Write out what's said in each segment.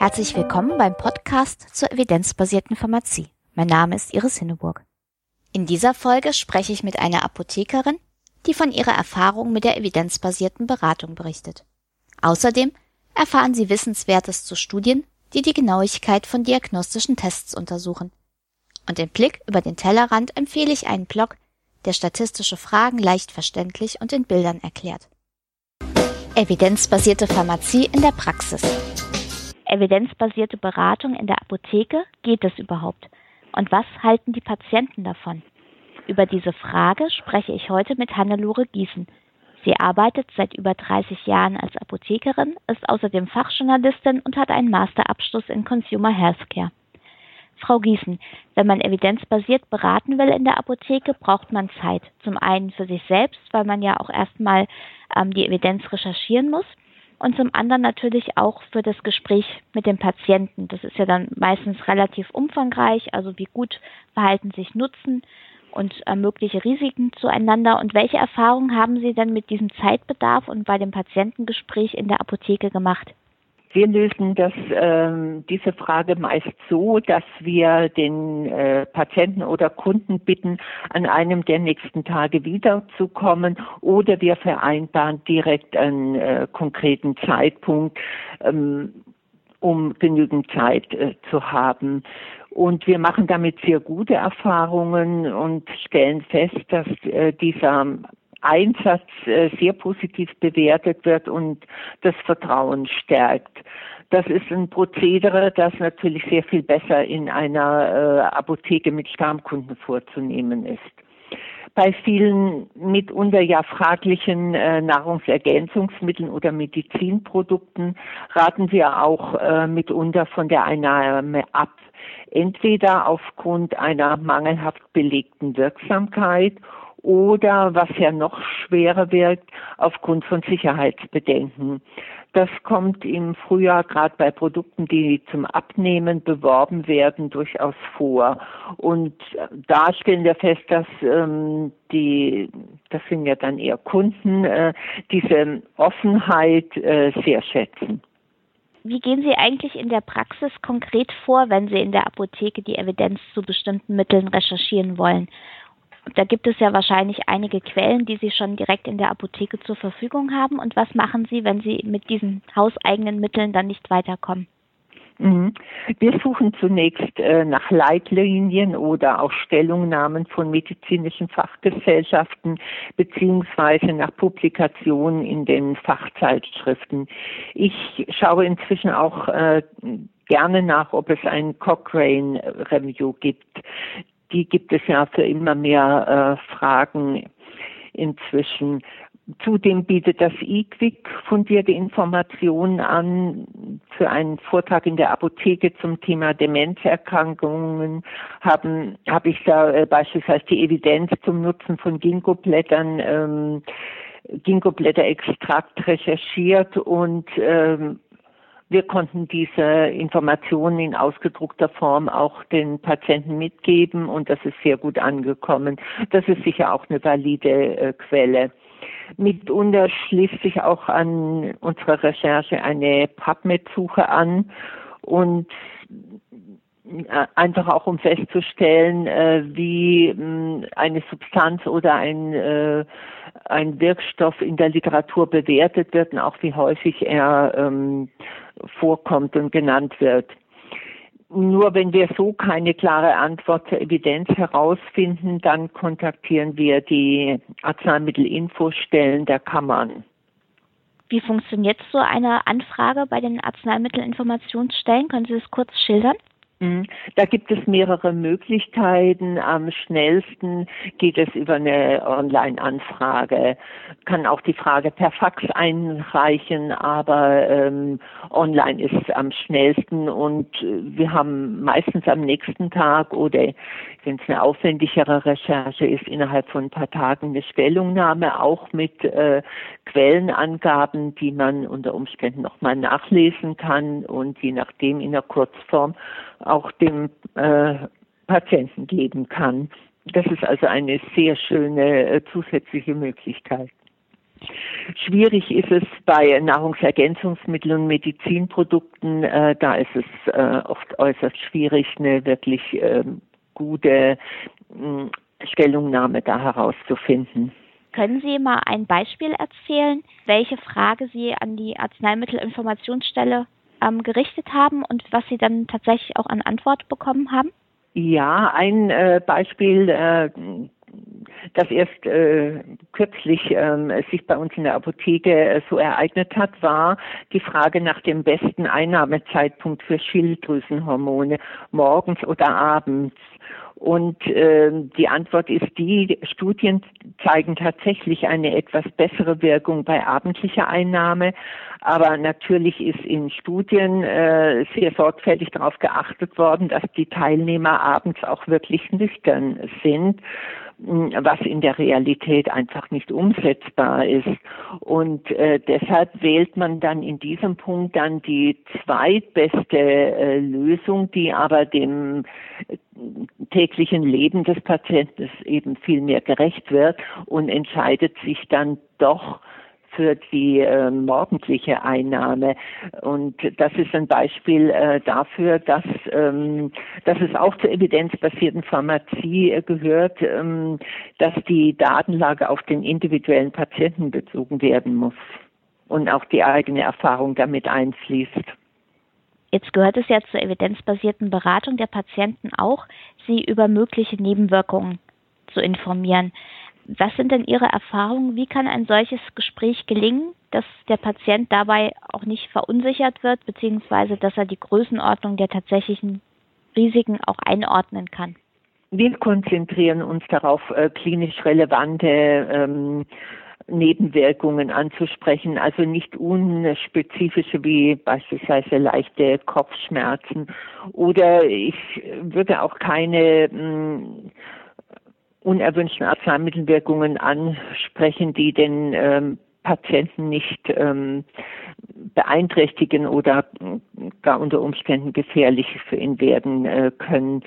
Herzlich willkommen beim Podcast zur evidenzbasierten Pharmazie. Mein Name ist Iris Hinneburg. In dieser Folge spreche ich mit einer Apothekerin, die von ihrer Erfahrung mit der evidenzbasierten Beratung berichtet. Außerdem erfahren Sie Wissenswertes zu Studien, die die Genauigkeit von diagnostischen Tests untersuchen. Und im Blick über den Tellerrand empfehle ich einen Blog, der statistische Fragen leicht verständlich und in Bildern erklärt. Evidenzbasierte Pharmazie in der Praxis. Evidenzbasierte Beratung in der Apotheke, geht es überhaupt? Und was halten die Patienten davon? Über diese Frage spreche ich heute mit Hannelore Gießen. Sie arbeitet seit über 30 Jahren als Apothekerin, ist außerdem Fachjournalistin und hat einen Masterabschluss in Consumer Healthcare. Frau Gießen, wenn man evidenzbasiert beraten will in der Apotheke, braucht man Zeit. Zum einen für sich selbst, weil man ja auch erstmal ähm, die Evidenz recherchieren muss. Und zum anderen natürlich auch für das Gespräch mit dem Patienten. Das ist ja dann meistens relativ umfangreich. Also wie gut verhalten sich Nutzen und äh, mögliche Risiken zueinander. Und welche Erfahrungen haben Sie denn mit diesem Zeitbedarf und bei dem Patientengespräch in der Apotheke gemacht? Wir lösen das, ähm, diese Frage meist so, dass wir den äh, Patienten oder Kunden bitten, an einem der nächsten Tage wiederzukommen oder wir vereinbaren direkt einen äh, konkreten Zeitpunkt, ähm, um genügend Zeit äh, zu haben. Und wir machen damit sehr gute Erfahrungen und stellen fest, dass äh, dieser Einsatz äh, sehr positiv bewertet wird und das Vertrauen stärkt. Das ist ein Prozedere, das natürlich sehr viel besser in einer äh, Apotheke mit Stammkunden vorzunehmen ist. Bei vielen mitunter ja fraglichen äh, Nahrungsergänzungsmitteln oder Medizinprodukten raten wir auch äh, mitunter von der Einnahme ab. Entweder aufgrund einer mangelhaft belegten Wirksamkeit oder was ja noch schwerer wirkt, aufgrund von Sicherheitsbedenken. Das kommt im Frühjahr gerade bei Produkten, die zum Abnehmen beworben werden, durchaus vor. Und da stellen wir fest, dass ähm, die, das sind ja dann eher Kunden, äh, diese Offenheit äh, sehr schätzen. Wie gehen Sie eigentlich in der Praxis konkret vor, wenn Sie in der Apotheke die Evidenz zu bestimmten Mitteln recherchieren wollen? Da gibt es ja wahrscheinlich einige Quellen, die Sie schon direkt in der Apotheke zur Verfügung haben. Und was machen Sie, wenn Sie mit diesen hauseigenen Mitteln dann nicht weiterkommen? Mhm. Wir suchen zunächst äh, nach Leitlinien oder auch Stellungnahmen von medizinischen Fachgesellschaften beziehungsweise nach Publikationen in den Fachzeitschriften. Ich schaue inzwischen auch äh, gerne nach, ob es ein Cochrane Review gibt die gibt es ja für immer mehr äh, Fragen inzwischen. Zudem bietet das IQWIC fundierte Informationen an. Für einen Vortrag in der Apotheke zum Thema Demenzerkrankungen haben habe ich da äh, beispielsweise die Evidenz zum Nutzen von Ginkgoblättern ähm, Ginkgoblätterextrakt recherchiert und ähm, wir konnten diese Informationen in ausgedruckter Form auch den Patienten mitgeben und das ist sehr gut angekommen. Das ist sicher auch eine valide äh, Quelle. Mitunter schließt sich auch an unsere Recherche eine PubMed-Suche an und einfach auch um festzustellen, äh, wie eine Substanz oder ein, äh, ein Wirkstoff in der Literatur bewertet wird und auch wie häufig er ähm, vorkommt und genannt wird. Nur wenn wir so keine klare Antwort zur Evidenz herausfinden, dann kontaktieren wir die Arzneimittelinfostellen der Kammern. Wie funktioniert so eine Anfrage bei den Arzneimittelinformationsstellen? Können Sie das kurz schildern? Mhm. Da gibt es mehrere Möglichkeiten. Am schnellsten geht es über eine Online-Anfrage. Kann auch die Frage per Fax einreichen, aber ähm, online ist am schnellsten und äh, wir haben meistens am nächsten Tag oder wenn es eine aufwendigere Recherche ist, innerhalb von ein paar Tagen eine Stellungnahme, auch mit äh, Quellenangaben, die man unter Umständen nochmal nachlesen kann und je nachdem in der Kurzform auch dem äh, Patienten geben kann. Das ist also eine sehr schöne äh, zusätzliche Möglichkeit. Schwierig ist es bei Nahrungsergänzungsmitteln und Medizinprodukten. Äh, da ist es äh, oft äußerst schwierig, eine wirklich äh, gute äh, Stellungnahme da herauszufinden. Können Sie mal ein Beispiel erzählen, welche Frage Sie an die Arzneimittelinformationsstelle ähm, gerichtet haben und was Sie dann tatsächlich auch an Antwort bekommen haben? Ja, ein äh, Beispiel, äh, das erst äh, kürzlich ähm, sich bei uns in der Apotheke äh, so ereignet hat, war die Frage nach dem besten Einnahmezeitpunkt für Schilddrüsenhormone, morgens oder abends. Und äh, die Antwort ist die, Studien zeigen tatsächlich eine etwas bessere Wirkung bei abendlicher Einnahme. Aber natürlich ist in Studien äh, sehr sorgfältig darauf geachtet worden, dass die Teilnehmer abends auch wirklich nüchtern sind was in der Realität einfach nicht umsetzbar ist. Und äh, deshalb wählt man dann in diesem Punkt dann die zweitbeste äh, Lösung, die aber dem äh, täglichen Leben des Patienten eben viel mehr gerecht wird und entscheidet sich dann doch für die äh, morgendliche Einnahme. Und das ist ein Beispiel äh, dafür, dass, ähm, dass es auch zur evidenzbasierten Pharmazie äh, gehört, ähm, dass die Datenlage auf den individuellen Patienten bezogen werden muss und auch die eigene Erfahrung damit einfließt. Jetzt gehört es ja zur evidenzbasierten Beratung der Patienten auch, sie über mögliche Nebenwirkungen zu informieren. Was sind denn Ihre Erfahrungen? Wie kann ein solches Gespräch gelingen, dass der Patient dabei auch nicht verunsichert wird, beziehungsweise dass er die Größenordnung der tatsächlichen Risiken auch einordnen kann? Wir konzentrieren uns darauf, äh, klinisch relevante ähm, Nebenwirkungen anzusprechen, also nicht unspezifische wie beispielsweise leichte Kopfschmerzen. Oder ich würde auch keine mh, mm, unerwünschten Arzneimittelwirkungen ansprechen, die den ähm, Patienten nicht ähm, beeinträchtigen oder gar unter Umständen gefährlich für ihn werden äh, können.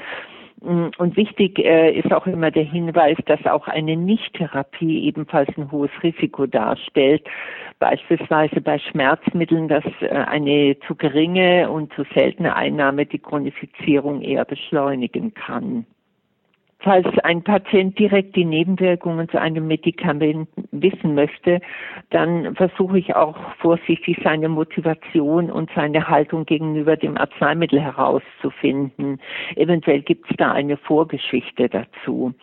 Und wichtig äh, ist auch immer der Hinweis, dass auch eine Nichttherapie ebenfalls ein hohes Risiko darstellt. Beispielsweise bei Schmerzmitteln, dass äh, eine zu geringe und zu seltene Einnahme die Chronifizierung eher beschleunigen kann. Falls ein Patient direkt die Nebenwirkungen zu einem Medikament wissen möchte, dann versuche ich auch vorsichtig seine Motivation und seine Haltung gegenüber dem Arzneimittel herauszufinden. Eventuell gibt es da eine Vorgeschichte dazu.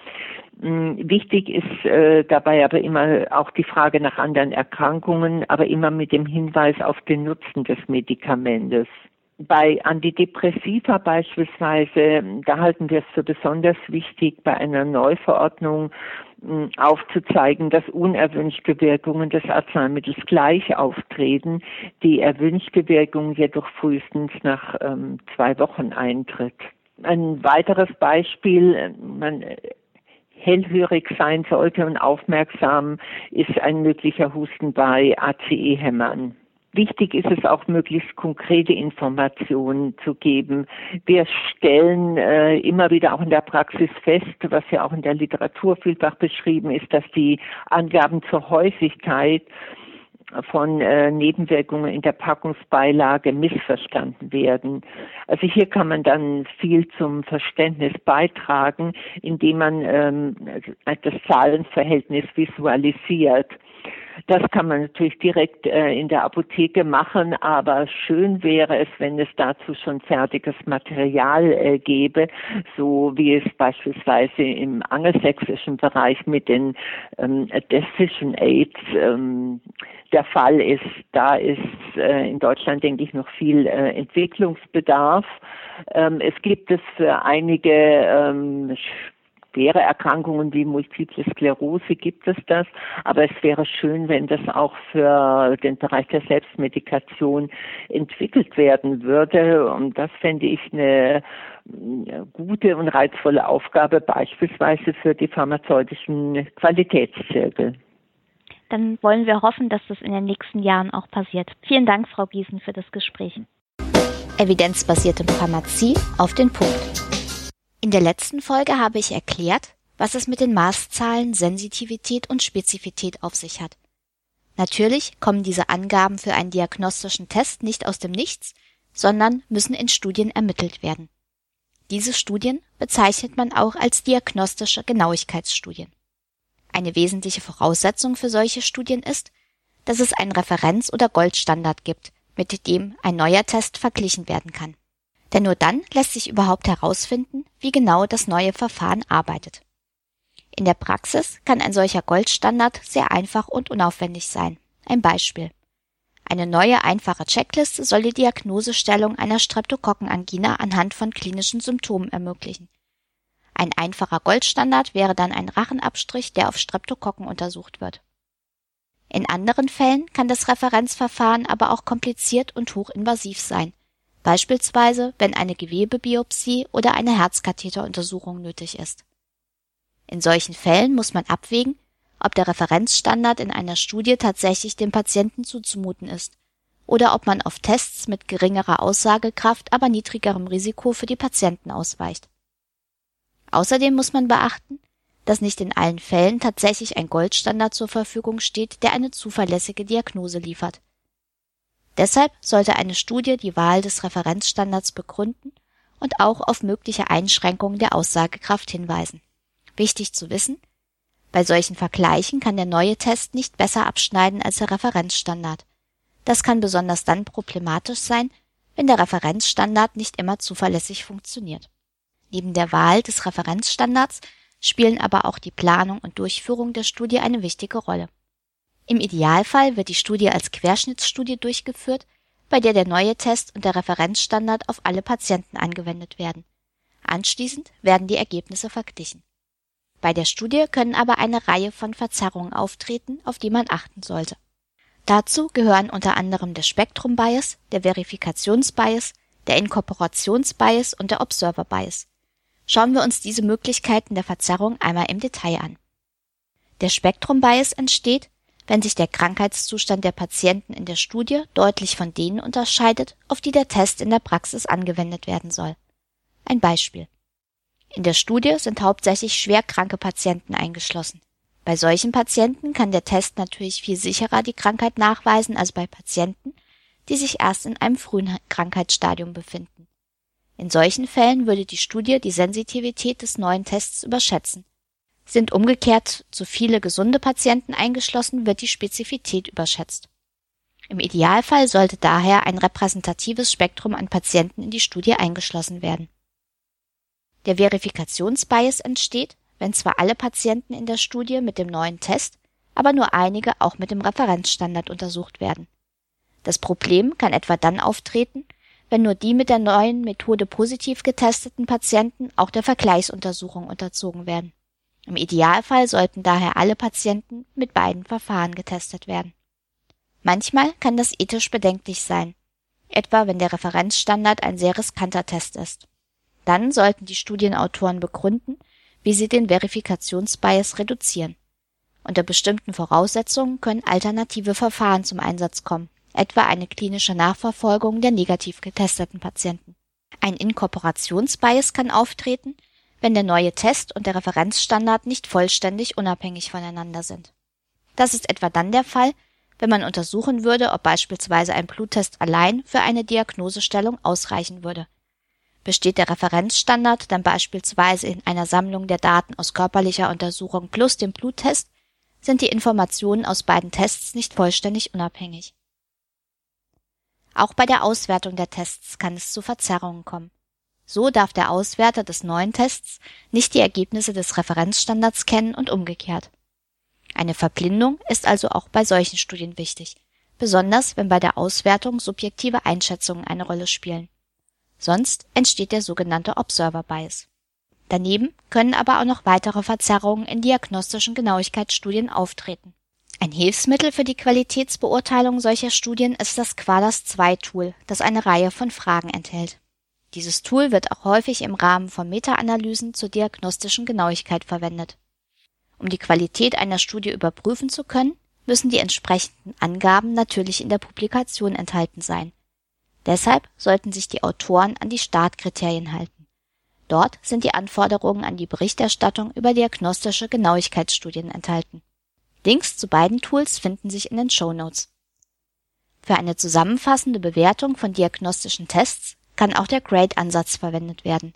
Hm, wichtig ist äh, dabei aber immer auch die Frage nach anderen Erkrankungen, aber immer mit dem Hinweis auf den Nutzen des Medikamentes. Bei Antidepressiva beispielsweise, da halten wir es für besonders wichtig, bei einer Neuverordnung hm, aufzuzeigen, dass unerwünschte Wirkungen des Arzneimittels gleich auftreten, die erwünschte Wirkung jedoch frühestens nach ähm, zwei Wochen eintritt. Ein weiteres Beispiel, man hellhörig sein sollte und aufmerksam ist ein möglicher Husten bei ACE-Hämmern. Wichtig ist es auch, möglichst konkrete Informationen zu geben. Wir stellen äh, immer wieder auch in der Praxis fest, was ja auch in der Literatur vielfach beschrieben ist, dass die Angaben zur Häufigkeit von äh, Nebenwirkungen in der Packungsbeilage missverstanden werden. Also hier kann man dann viel zum Verständnis beitragen, indem man ähm, das Zahlenverhältnis visualisiert. Das kann man natürlich direkt äh, in der Apotheke machen, aber schön wäre es, wenn es dazu schon fertiges Material äh, gäbe, so wie es beispielsweise im angelsächsischen Bereich mit den ähm, Decision Aids ähm, der Fall ist. Da ist äh, in Deutschland, denke ich, noch viel Entwicklungsbedarf. Ähm, es gibt es für einige schwere Erkrankungen wie Multiple Sklerose gibt es das, aber es wäre schön, wenn das auch für den Bereich der Selbstmedikation entwickelt werden würde. Und das fände ich eine gute und reizvolle Aufgabe, beispielsweise für die pharmazeutischen Qualitätszirkel. Dann wollen wir hoffen, dass das in den nächsten Jahren auch passiert. Vielen Dank, Frau Giesen, für das Gespräch. Evidenzbasierte Pharmazie auf den Punkt. In der letzten Folge habe ich erklärt, was es mit den Maßzahlen Sensitivität und Spezifität auf sich hat. Natürlich kommen diese Angaben für einen diagnostischen Test nicht aus dem Nichts, sondern müssen in Studien ermittelt werden. Diese Studien bezeichnet man auch als diagnostische Genauigkeitsstudien. Eine wesentliche Voraussetzung für solche Studien ist, dass es einen Referenz- oder Goldstandard gibt, mit dem ein neuer Test verglichen werden kann. Denn nur dann lässt sich überhaupt herausfinden, wie genau das neue Verfahren arbeitet. In der Praxis kann ein solcher Goldstandard sehr einfach und unaufwendig sein. Ein Beispiel. Eine neue einfache Checkliste soll die Diagnosestellung einer Streptokokkenangina anhand von klinischen Symptomen ermöglichen. Ein einfacher Goldstandard wäre dann ein Rachenabstrich, der auf Streptokokken untersucht wird. In anderen Fällen kann das Referenzverfahren aber auch kompliziert und hochinvasiv sein, beispielsweise wenn eine Gewebebiopsie oder eine Herzkatheteruntersuchung nötig ist. In solchen Fällen muss man abwägen, ob der Referenzstandard in einer Studie tatsächlich dem Patienten zuzumuten ist oder ob man auf Tests mit geringerer Aussagekraft, aber niedrigerem Risiko für die Patienten ausweicht. Außerdem muss man beachten, dass nicht in allen Fällen tatsächlich ein Goldstandard zur Verfügung steht, der eine zuverlässige Diagnose liefert. Deshalb sollte eine Studie die Wahl des Referenzstandards begründen und auch auf mögliche Einschränkungen der Aussagekraft hinweisen. Wichtig zu wissen, bei solchen Vergleichen kann der neue Test nicht besser abschneiden als der Referenzstandard. Das kann besonders dann problematisch sein, wenn der Referenzstandard nicht immer zuverlässig funktioniert. Neben der Wahl des Referenzstandards spielen aber auch die Planung und Durchführung der Studie eine wichtige Rolle. Im Idealfall wird die Studie als Querschnittsstudie durchgeführt, bei der der neue Test und der Referenzstandard auf alle Patienten angewendet werden. Anschließend werden die Ergebnisse verglichen. Bei der Studie können aber eine Reihe von Verzerrungen auftreten, auf die man achten sollte. Dazu gehören unter anderem der Spektrum Bias, der Verifikationsbias, der Inkorporationsbias und der Observer Bias. Schauen wir uns diese Möglichkeiten der Verzerrung einmal im Detail an. Der Spektrum Bias entsteht, wenn sich der Krankheitszustand der Patienten in der Studie deutlich von denen unterscheidet, auf die der Test in der Praxis angewendet werden soll. Ein Beispiel. In der Studie sind hauptsächlich schwerkranke Patienten eingeschlossen. Bei solchen Patienten kann der Test natürlich viel sicherer die Krankheit nachweisen als bei Patienten, die sich erst in einem frühen Krankheitsstadium befinden. In solchen Fällen würde die Studie die Sensitivität des neuen Tests überschätzen. Sind umgekehrt zu viele gesunde Patienten eingeschlossen, wird die Spezifität überschätzt. Im Idealfall sollte daher ein repräsentatives Spektrum an Patienten in die Studie eingeschlossen werden. Der Verifikationsbias entsteht, wenn zwar alle Patienten in der Studie mit dem neuen Test, aber nur einige auch mit dem Referenzstandard untersucht werden. Das Problem kann etwa dann auftreten, wenn nur die mit der neuen Methode positiv getesteten Patienten auch der Vergleichsuntersuchung unterzogen werden. Im Idealfall sollten daher alle Patienten mit beiden Verfahren getestet werden. Manchmal kann das ethisch bedenklich sein, etwa wenn der Referenzstandard ein sehr riskanter Test ist. Dann sollten die Studienautoren begründen, wie sie den Verifikationsbias reduzieren. Unter bestimmten Voraussetzungen können alternative Verfahren zum Einsatz kommen, etwa eine klinische Nachverfolgung der negativ getesteten Patienten. Ein Inkorporationsbias kann auftreten, wenn der neue Test und der Referenzstandard nicht vollständig unabhängig voneinander sind. Das ist etwa dann der Fall, wenn man untersuchen würde, ob beispielsweise ein Bluttest allein für eine Diagnosestellung ausreichen würde. Besteht der Referenzstandard dann beispielsweise in einer Sammlung der Daten aus körperlicher Untersuchung plus dem Bluttest, sind die Informationen aus beiden Tests nicht vollständig unabhängig. Auch bei der Auswertung der Tests kann es zu Verzerrungen kommen. So darf der Auswerter des neuen Tests nicht die Ergebnisse des Referenzstandards kennen und umgekehrt. Eine Verblindung ist also auch bei solchen Studien wichtig, besonders wenn bei der Auswertung subjektive Einschätzungen eine Rolle spielen. Sonst entsteht der sogenannte Observer Bias. Daneben können aber auch noch weitere Verzerrungen in diagnostischen Genauigkeitsstudien auftreten. Ein Hilfsmittel für die Qualitätsbeurteilung solcher Studien ist das Quadas-2-Tool, das eine Reihe von Fragen enthält. Dieses Tool wird auch häufig im Rahmen von Meta-Analysen zur diagnostischen Genauigkeit verwendet. Um die Qualität einer Studie überprüfen zu können, müssen die entsprechenden Angaben natürlich in der Publikation enthalten sein. Deshalb sollten sich die Autoren an die Startkriterien halten. Dort sind die Anforderungen an die Berichterstattung über diagnostische Genauigkeitsstudien enthalten Links zu beiden Tools finden sich in den Show Notes. Für eine zusammenfassende Bewertung von diagnostischen Tests kann auch der Grade-Ansatz verwendet werden.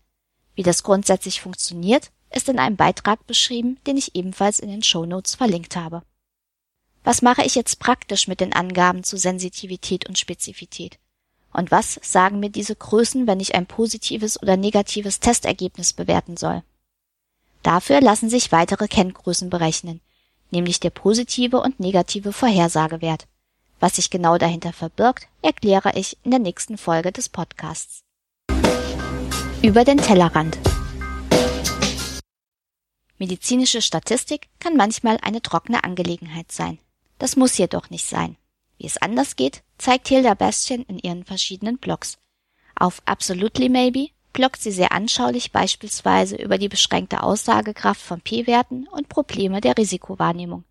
Wie das grundsätzlich funktioniert, ist in einem Beitrag beschrieben, den ich ebenfalls in den Show Notes verlinkt habe. Was mache ich jetzt praktisch mit den Angaben zu Sensitivität und Spezifität? Und was sagen mir diese Größen, wenn ich ein positives oder negatives Testergebnis bewerten soll? Dafür lassen sich weitere Kenngrößen berechnen, nämlich der positive und negative Vorhersagewert. Was sich genau dahinter verbirgt, erkläre ich in der nächsten Folge des Podcasts. Über den Tellerrand. Medizinische Statistik kann manchmal eine trockene Angelegenheit sein. Das muss jedoch nicht sein. Wie es anders geht, zeigt Hilda Bastian in ihren verschiedenen Blogs. Auf Absolutely Maybe bloggt sie sehr anschaulich beispielsweise über die beschränkte Aussagekraft von P-Werten und Probleme der Risikowahrnehmung.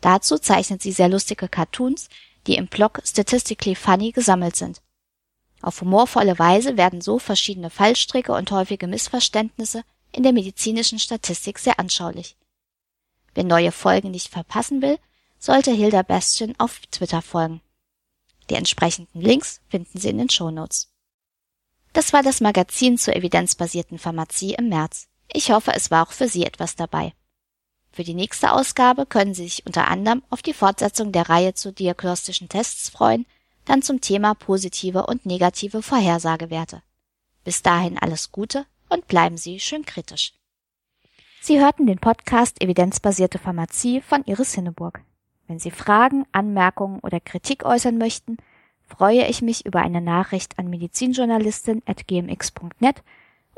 Dazu zeichnet sie sehr lustige Cartoons, die im Blog Statistically Funny gesammelt sind. Auf humorvolle Weise werden so verschiedene Fallstricke und häufige Missverständnisse in der medizinischen Statistik sehr anschaulich. Wer neue Folgen nicht verpassen will, sollte Hilda Bastian auf Twitter folgen. Die entsprechenden Links finden Sie in den Shownotes. Das war das Magazin zur evidenzbasierten Pharmazie im März. Ich hoffe, es war auch für Sie etwas dabei. Für die nächste Ausgabe können Sie sich unter anderem auf die Fortsetzung der Reihe zu diagnostischen Tests freuen, dann zum Thema positive und negative Vorhersagewerte. Bis dahin alles Gute und bleiben Sie schön kritisch. Sie hörten den Podcast Evidenzbasierte Pharmazie von Iris Hinneburg. Wenn Sie Fragen, Anmerkungen oder Kritik äußern möchten, freue ich mich über eine Nachricht an medizinjournalistin.gmx.net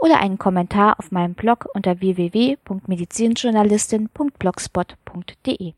oder einen Kommentar auf meinem Blog unter www.medizinjournalistin.blogspot.de.